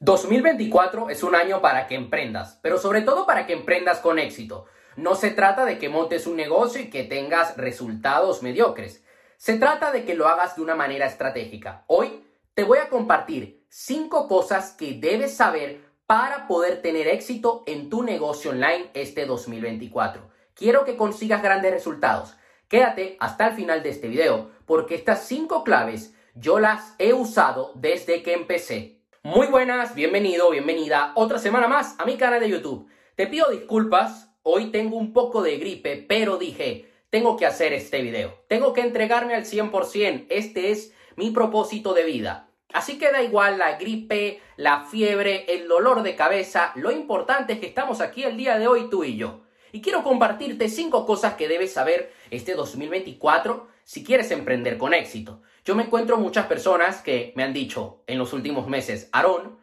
2024 es un año para que emprendas, pero sobre todo para que emprendas con éxito. No se trata de que montes un negocio y que tengas resultados mediocres. Se trata de que lo hagas de una manera estratégica. Hoy te voy a compartir 5 cosas que debes saber para poder tener éxito en tu negocio online este 2024. Quiero que consigas grandes resultados. Quédate hasta el final de este video porque estas 5 claves yo las he usado desde que empecé. Muy buenas, bienvenido, bienvenida otra semana más a mi canal de YouTube. Te pido disculpas, hoy tengo un poco de gripe, pero dije, tengo que hacer este video. Tengo que entregarme al 100%, este es mi propósito de vida. Así que da igual la gripe, la fiebre, el dolor de cabeza, lo importante es que estamos aquí el día de hoy tú y yo. Y quiero compartirte cinco cosas que debes saber este 2024 si quieres emprender con éxito. Yo me encuentro muchas personas que me han dicho en los últimos meses, Aarón,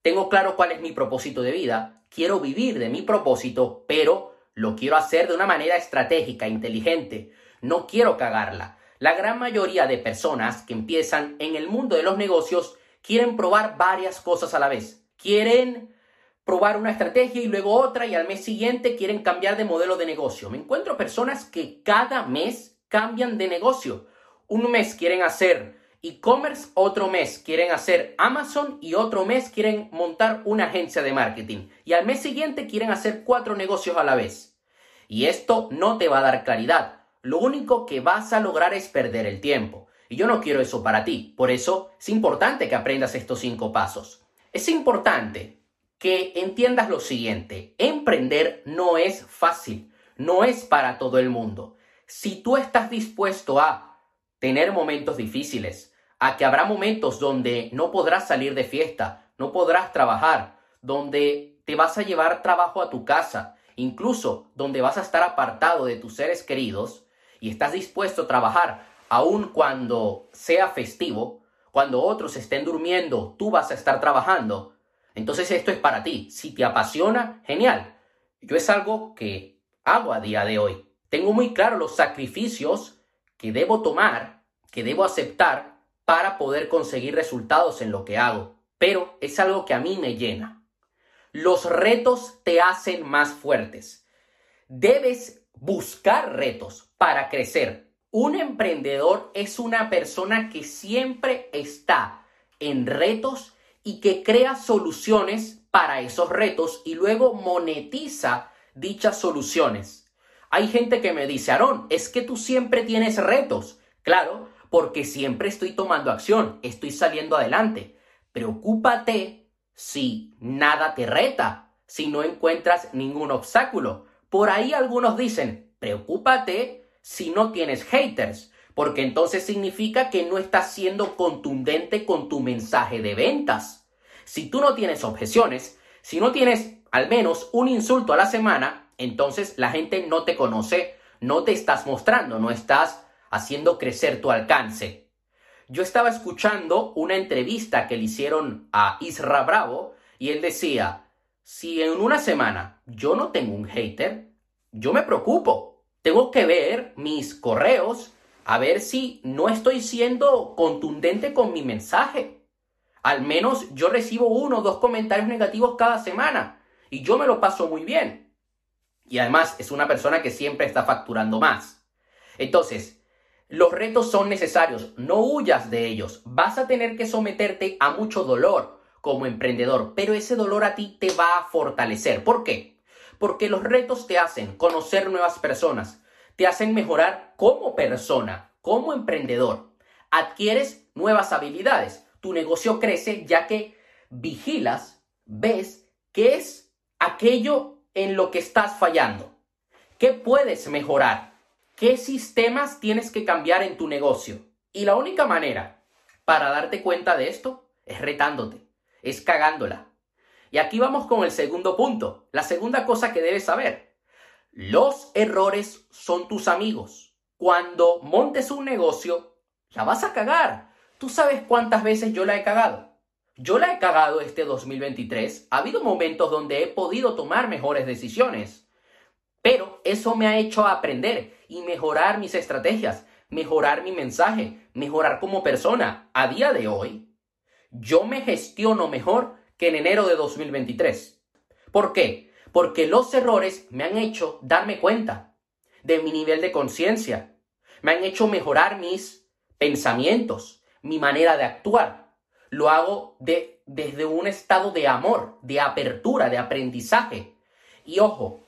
tengo claro cuál es mi propósito de vida, quiero vivir de mi propósito, pero lo quiero hacer de una manera estratégica, inteligente, no quiero cagarla. La gran mayoría de personas que empiezan en el mundo de los negocios quieren probar varias cosas a la vez. Quieren probar una estrategia y luego otra y al mes siguiente quieren cambiar de modelo de negocio. Me encuentro personas que cada mes cambian de negocio un mes quieren hacer e-commerce, otro mes quieren hacer Amazon y otro mes quieren montar una agencia de marketing. Y al mes siguiente quieren hacer cuatro negocios a la vez. Y esto no te va a dar claridad. Lo único que vas a lograr es perder el tiempo. Y yo no quiero eso para ti. Por eso es importante que aprendas estos cinco pasos. Es importante que entiendas lo siguiente. Emprender no es fácil. No es para todo el mundo. Si tú estás dispuesto a tener momentos difíciles, a que habrá momentos donde no podrás salir de fiesta, no podrás trabajar, donde te vas a llevar trabajo a tu casa, incluso donde vas a estar apartado de tus seres queridos y estás dispuesto a trabajar aun cuando sea festivo, cuando otros estén durmiendo, tú vas a estar trabajando. Entonces esto es para ti. Si te apasiona, genial. Yo es algo que hago a día de hoy. Tengo muy claro los sacrificios que debo tomar, que debo aceptar para poder conseguir resultados en lo que hago. Pero es algo que a mí me llena. Los retos te hacen más fuertes. Debes buscar retos para crecer. Un emprendedor es una persona que siempre está en retos y que crea soluciones para esos retos y luego monetiza dichas soluciones. Hay gente que me dice, Aarón, es que tú siempre tienes retos. Claro, porque siempre estoy tomando acción, estoy saliendo adelante. Preocúpate si nada te reta, si no encuentras ningún obstáculo. Por ahí algunos dicen, preocúpate si no tienes haters, porque entonces significa que no estás siendo contundente con tu mensaje de ventas. Si tú no tienes objeciones, si no tienes al menos un insulto a la semana, entonces la gente no te conoce, no te estás mostrando, no estás haciendo crecer tu alcance. Yo estaba escuchando una entrevista que le hicieron a Isra Bravo y él decía, si en una semana yo no tengo un hater, yo me preocupo. Tengo que ver mis correos a ver si no estoy siendo contundente con mi mensaje. Al menos yo recibo uno o dos comentarios negativos cada semana y yo me lo paso muy bien. Y además es una persona que siempre está facturando más. Entonces, los retos son necesarios, no huyas de ellos. Vas a tener que someterte a mucho dolor como emprendedor, pero ese dolor a ti te va a fortalecer. ¿Por qué? Porque los retos te hacen conocer nuevas personas, te hacen mejorar como persona, como emprendedor. Adquieres nuevas habilidades, tu negocio crece ya que vigilas, ves qué es aquello en lo que estás fallando? ¿Qué puedes mejorar? ¿Qué sistemas tienes que cambiar en tu negocio? Y la única manera para darte cuenta de esto es retándote, es cagándola. Y aquí vamos con el segundo punto, la segunda cosa que debes saber. Los errores son tus amigos. Cuando montes un negocio, la vas a cagar. Tú sabes cuántas veces yo la he cagado. Yo la he cagado este 2023. Ha habido momentos donde he podido tomar mejores decisiones. Pero eso me ha hecho aprender y mejorar mis estrategias, mejorar mi mensaje, mejorar como persona. A día de hoy, yo me gestiono mejor que en enero de 2023. ¿Por qué? Porque los errores me han hecho darme cuenta de mi nivel de conciencia, me han hecho mejorar mis pensamientos, mi manera de actuar. Lo hago de, desde un estado de amor, de apertura, de aprendizaje. Y ojo,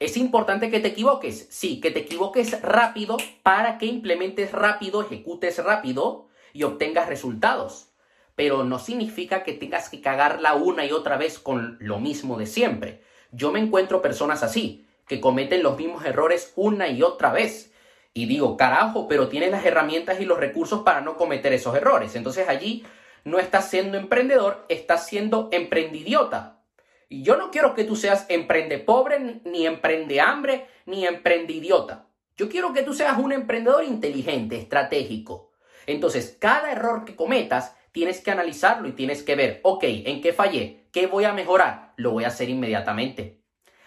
es importante que te equivoques. Sí, que te equivoques rápido para que implementes rápido, ejecutes rápido y obtengas resultados. Pero no significa que tengas que cagarla una y otra vez con lo mismo de siempre. Yo me encuentro personas así, que cometen los mismos errores una y otra vez. Y digo, carajo, pero tienes las herramientas y los recursos para no cometer esos errores. Entonces allí no estás siendo emprendedor, estás siendo emprendidiota. Y yo no quiero que tú seas emprende pobre, ni emprende hambre, ni emprendidiota. Yo quiero que tú seas un emprendedor inteligente, estratégico. Entonces, cada error que cometas, tienes que analizarlo y tienes que ver, ok, ¿en qué fallé? ¿Qué voy a mejorar? Lo voy a hacer inmediatamente.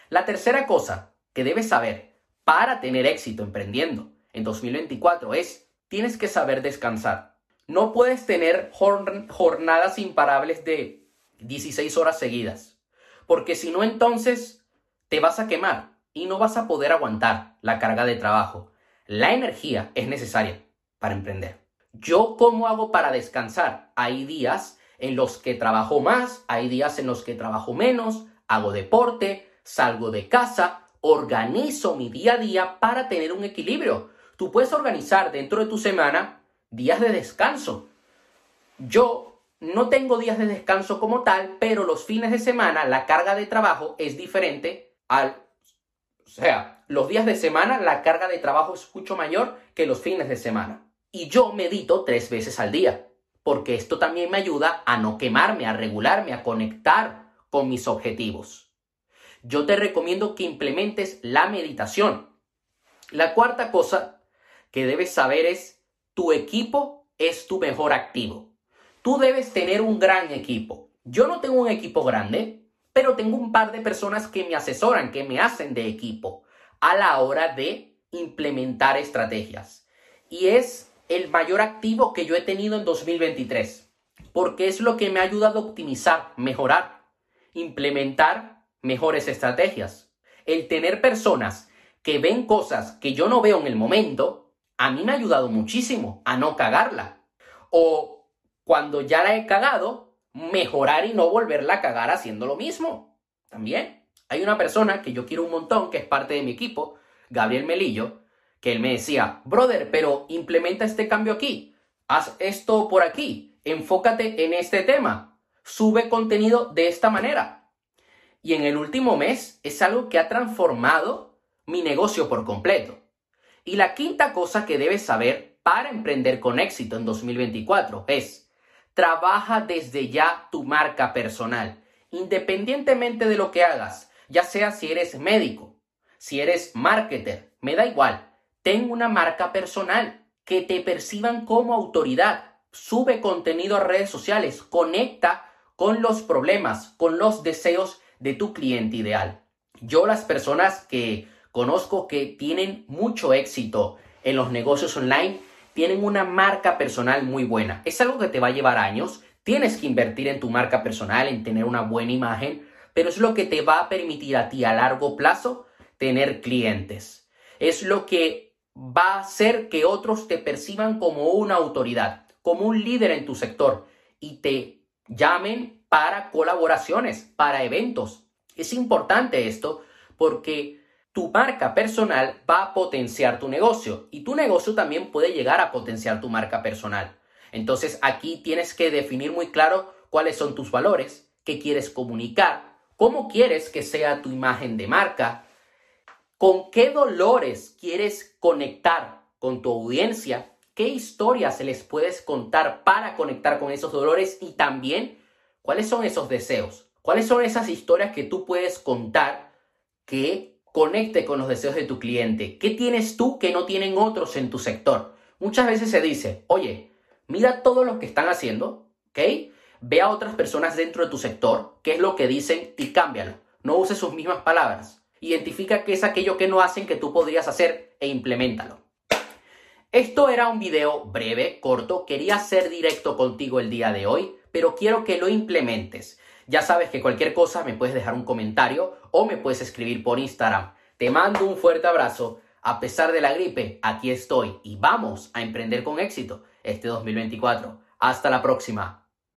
La tercera cosa que debes saber para tener éxito emprendiendo en 2024 es, tienes que saber descansar. No puedes tener jornadas imparables de 16 horas seguidas, porque si no entonces te vas a quemar y no vas a poder aguantar la carga de trabajo. La energía es necesaria para emprender. ¿Yo cómo hago para descansar? Hay días en los que trabajo más, hay días en los que trabajo menos, hago deporte, salgo de casa, organizo mi día a día para tener un equilibrio. Tú puedes organizar dentro de tu semana días de descanso. Yo no tengo días de descanso como tal, pero los fines de semana la carga de trabajo es diferente al... O sea, los días de semana la carga de trabajo es mucho mayor que los fines de semana. Y yo medito tres veces al día, porque esto también me ayuda a no quemarme, a regularme, a conectar con mis objetivos. Yo te recomiendo que implementes la meditación. La cuarta cosa que debes saber es, tu equipo es tu mejor activo. Tú debes tener un gran equipo. Yo no tengo un equipo grande, pero tengo un par de personas que me asesoran, que me hacen de equipo a la hora de implementar estrategias. Y es el mayor activo que yo he tenido en 2023, porque es lo que me ha ayudado a optimizar, mejorar, implementar mejores estrategias. El tener personas que ven cosas que yo no veo en el momento, a mí me ha ayudado muchísimo a no cagarla. O cuando ya la he cagado, mejorar y no volverla a cagar haciendo lo mismo. También hay una persona que yo quiero un montón, que es parte de mi equipo, Gabriel Melillo, que él me decía, brother, pero implementa este cambio aquí, haz esto por aquí, enfócate en este tema, sube contenido de esta manera. Y en el último mes es algo que ha transformado mi negocio por completo. Y la quinta cosa que debes saber para emprender con éxito en 2024 es, trabaja desde ya tu marca personal, independientemente de lo que hagas, ya sea si eres médico, si eres marketer, me da igual Ten una marca personal, que te perciban como autoridad. Sube contenido a redes sociales, conecta con los problemas, con los deseos de tu cliente ideal. Yo las personas que conozco que tienen mucho éxito en los negocios online, tienen una marca personal muy buena. Es algo que te va a llevar años. Tienes que invertir en tu marca personal, en tener una buena imagen, pero es lo que te va a permitir a ti a largo plazo tener clientes. Es lo que va a hacer que otros te perciban como una autoridad, como un líder en tu sector y te llamen para colaboraciones, para eventos. Es importante esto porque tu marca personal va a potenciar tu negocio y tu negocio también puede llegar a potenciar tu marca personal. Entonces aquí tienes que definir muy claro cuáles son tus valores, qué quieres comunicar, cómo quieres que sea tu imagen de marca, ¿Con qué dolores quieres conectar con tu audiencia? ¿Qué historias se les puedes contar para conectar con esos dolores? Y también, ¿cuáles son esos deseos? ¿Cuáles son esas historias que tú puedes contar que conecte con los deseos de tu cliente? ¿Qué tienes tú que no tienen otros en tu sector? Muchas veces se dice, oye, mira todo lo que están haciendo, ¿ok? Ve a otras personas dentro de tu sector, qué es lo que dicen y cámbialo. No uses sus mismas palabras identifica qué es aquello que no hacen que tú podrías hacer e implementalo. Esto era un video breve, corto, quería ser directo contigo el día de hoy pero quiero que lo implementes. Ya sabes que cualquier cosa me puedes dejar un comentario o me puedes escribir por Instagram. Te mando un fuerte abrazo. A pesar de la gripe, aquí estoy y vamos a emprender con éxito este 2024. Hasta la próxima.